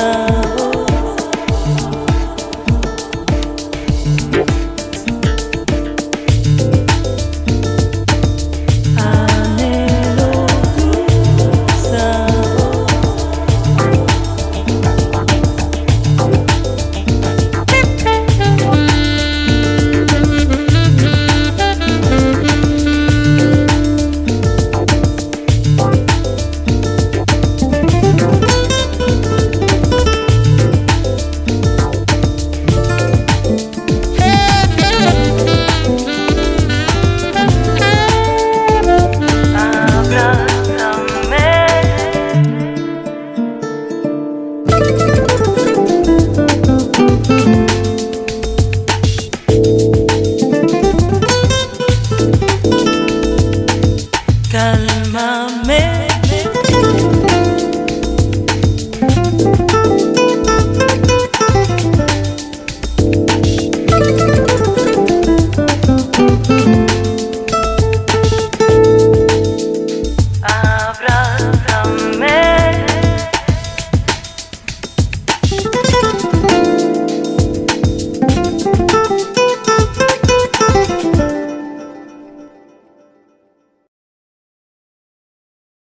nada.